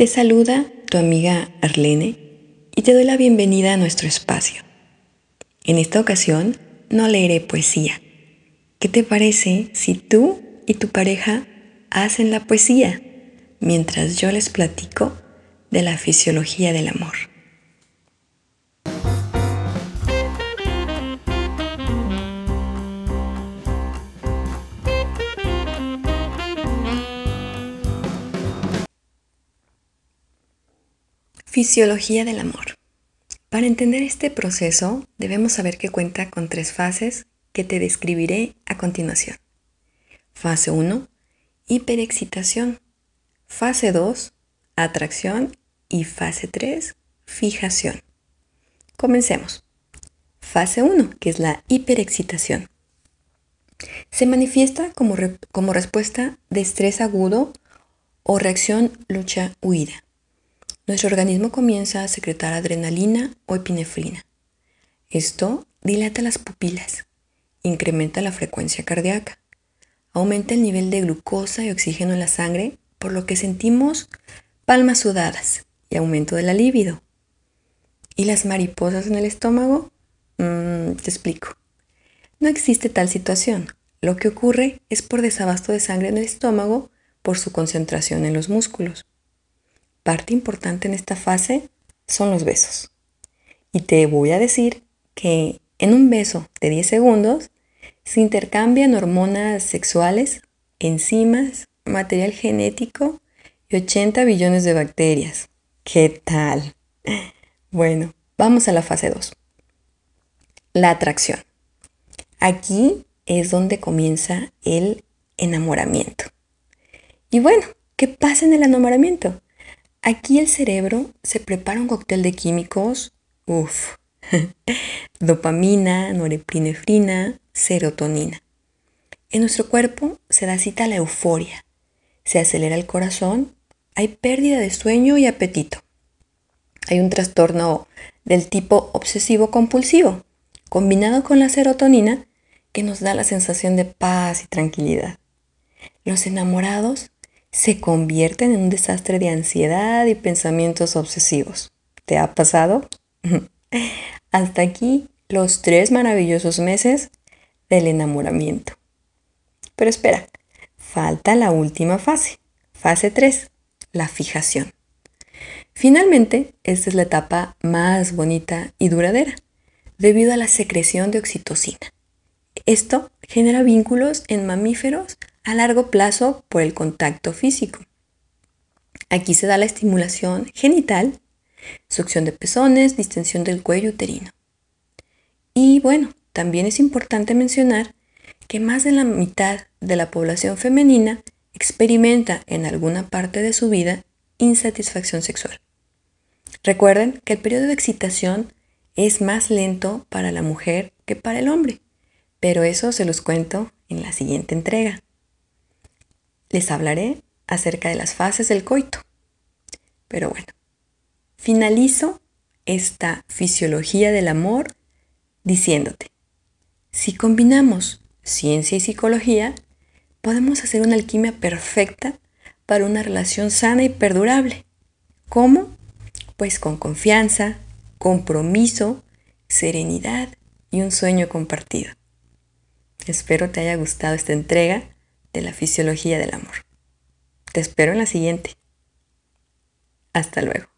Te saluda tu amiga Arlene y te doy la bienvenida a nuestro espacio. En esta ocasión no leeré poesía. ¿Qué te parece si tú y tu pareja hacen la poesía mientras yo les platico de la fisiología del amor? Fisiología del amor. Para entender este proceso debemos saber que cuenta con tres fases que te describiré a continuación. Fase 1, hiperexcitación. Fase 2, atracción. Y fase 3, fijación. Comencemos. Fase 1, que es la hiperexcitación. Se manifiesta como, como respuesta de estrés agudo o reacción lucha-huida nuestro organismo comienza a secretar adrenalina o epinefrina. Esto dilata las pupilas, incrementa la frecuencia cardíaca, aumenta el nivel de glucosa y oxígeno en la sangre, por lo que sentimos palmas sudadas y aumento de la libido. ¿Y las mariposas en el estómago? Mm, te explico. No existe tal situación. Lo que ocurre es por desabasto de sangre en el estómago por su concentración en los músculos parte importante en esta fase son los besos. Y te voy a decir que en un beso de 10 segundos se intercambian hormonas sexuales, enzimas, material genético y 80 billones de bacterias. ¿Qué tal? Bueno, vamos a la fase 2. La atracción. Aquí es donde comienza el enamoramiento. Y bueno, ¿qué pasa en el enamoramiento? Aquí el cerebro se prepara un cóctel de químicos, uff, dopamina, norepinefrina, serotonina. En nuestro cuerpo se da cita a la euforia, se acelera el corazón, hay pérdida de sueño y apetito. Hay un trastorno del tipo obsesivo compulsivo, combinado con la serotonina, que nos da la sensación de paz y tranquilidad. Los enamorados se convierten en un desastre de ansiedad y pensamientos obsesivos. ¿Te ha pasado? Hasta aquí los tres maravillosos meses del enamoramiento. Pero espera, falta la última fase, fase 3, la fijación. Finalmente, esta es la etapa más bonita y duradera, debido a la secreción de oxitocina. Esto genera vínculos en mamíferos a largo plazo por el contacto físico. Aquí se da la estimulación genital, succión de pezones, distensión del cuello uterino. Y bueno, también es importante mencionar que más de la mitad de la población femenina experimenta en alguna parte de su vida insatisfacción sexual. Recuerden que el periodo de excitación es más lento para la mujer que para el hombre, pero eso se los cuento en la siguiente entrega les hablaré acerca de las fases del coito. Pero bueno, finalizo esta fisiología del amor diciéndote, si combinamos ciencia y psicología, podemos hacer una alquimia perfecta para una relación sana y perdurable. ¿Cómo? Pues con confianza, compromiso, serenidad y un sueño compartido. Espero te haya gustado esta entrega de la fisiología del amor. Te espero en la siguiente. Hasta luego.